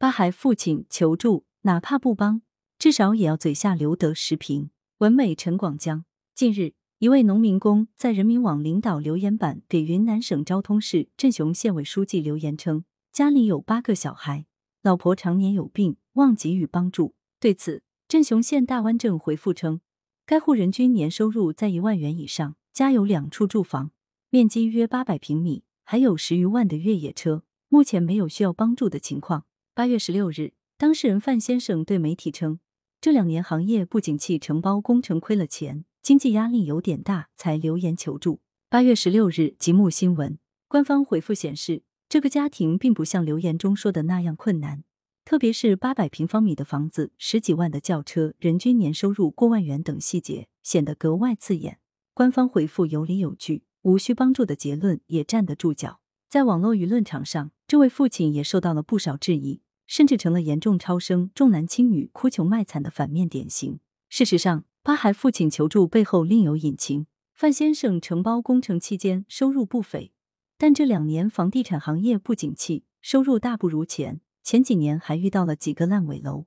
八孩父亲求助，哪怕不帮，至少也要嘴下留得实评。文美陈广江。近日，一位农民工在人民网领导留言板给云南省昭通市镇雄县委书记留言称，家里有八个小孩，老婆常年有病，望给予帮助。对此，镇雄县大湾镇回复称，该户人均年收入在一万元以上，家有两处住房，面积约八百平米，还有十余万的越野车，目前没有需要帮助的情况。八月十六日，当事人范先生对媒体称，这两年行业不景气，承包工程亏了钱，经济压力有点大，才留言求助。八月十六日，极目新闻官方回复显示，这个家庭并不像留言中说的那样困难。特别是八百平方米的房子、十几万的轿车、人均年收入过万元等细节显得格外刺眼。官方回复有理有据，无需帮助的结论也站得住脚。在网络舆论场上，这位父亲也受到了不少质疑，甚至成了严重超生、重男轻女、哭穷卖惨的反面典型。事实上，八孩父亲求助背后另有隐情。范先生承包工程期间收入不菲，但这两年房地产行业不景气，收入大不如前。前几年还遇到了几个烂尾楼，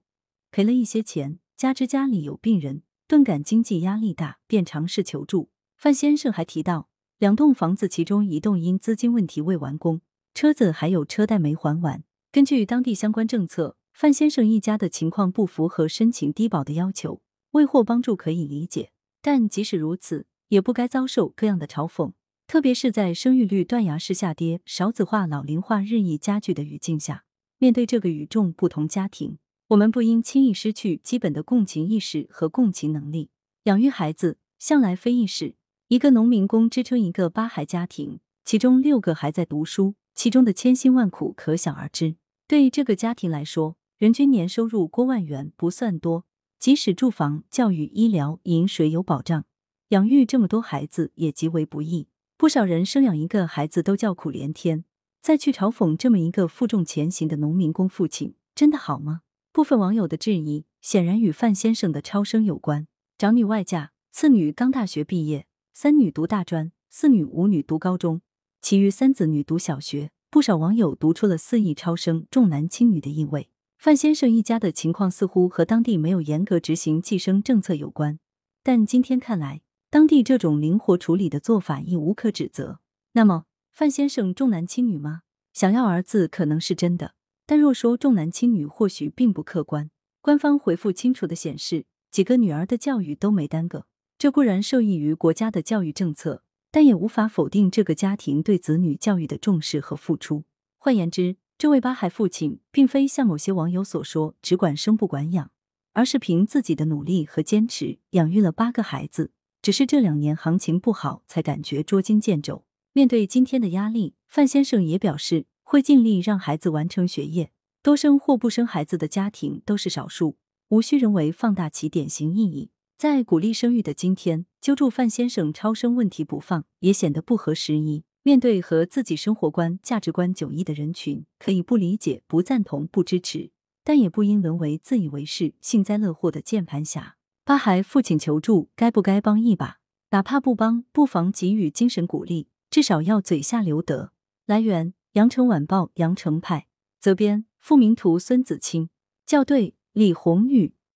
赔了一些钱，加之家里有病人，顿感经济压力大，便尝试求助。范先生还提到，两栋房子其中一栋因资金问题未完工，车子还有车贷没还完。根据当地相关政策，范先生一家的情况不符合申请低保的要求，未获帮助可以理解。但即使如此，也不该遭受各样的嘲讽，特别是在生育率断崖式下跌、少子化、老龄化日益加剧的语境下。面对这个与众不同家庭，我们不应轻易失去基本的共情意识和共情能力。养育孩子向来非易事，一个农民工支撑一个八孩家庭，其中六个还在读书，其中的千辛万苦可想而知。对这个家庭来说，人均年收入过万元不算多，即使住房、教育、医疗、饮水有保障，养育这么多孩子也极为不易。不少人生养一个孩子都叫苦连天。再去嘲讽这么一个负重前行的农民工父亲，真的好吗？部分网友的质疑显然与范先生的超生有关。长女外嫁，次女刚大学毕业，三女读大专，四女五女读高中，其余三子女读小学。不少网友读出了肆意超生、重男轻女的意味。范先生一家的情况似乎和当地没有严格执行计生政策有关，但今天看来，当地这种灵活处理的做法亦无可指责。那么？范先生重男轻女吗？想要儿子可能是真的，但若说重男轻女，或许并不客观。官方回复清楚的显示，几个女儿的教育都没耽搁，这固然受益于国家的教育政策，但也无法否定这个家庭对子女教育的重视和付出。换言之，这位八孩父亲并非像某些网友所说只管生不管养，而是凭自己的努力和坚持养育了八个孩子，只是这两年行情不好，才感觉捉襟见肘。面对今天的压力，范先生也表示会尽力让孩子完成学业。多生或不生孩子的家庭都是少数，无需人为放大其典型意义。在鼓励生育的今天，揪住范先生超生问题不放，也显得不合时宜。面对和自己生活观、价值观迥异的人群，可以不理解、不赞同、不支持，但也不应沦为自以为是、幸灾乐祸的键盘侠。八孩父亲求助，该不该帮一把？哪怕不帮，不妨给予精神鼓励。至少要嘴下留德。来源：羊城晚报羊城派，责编：付明图，孙子清，校对：李红宇。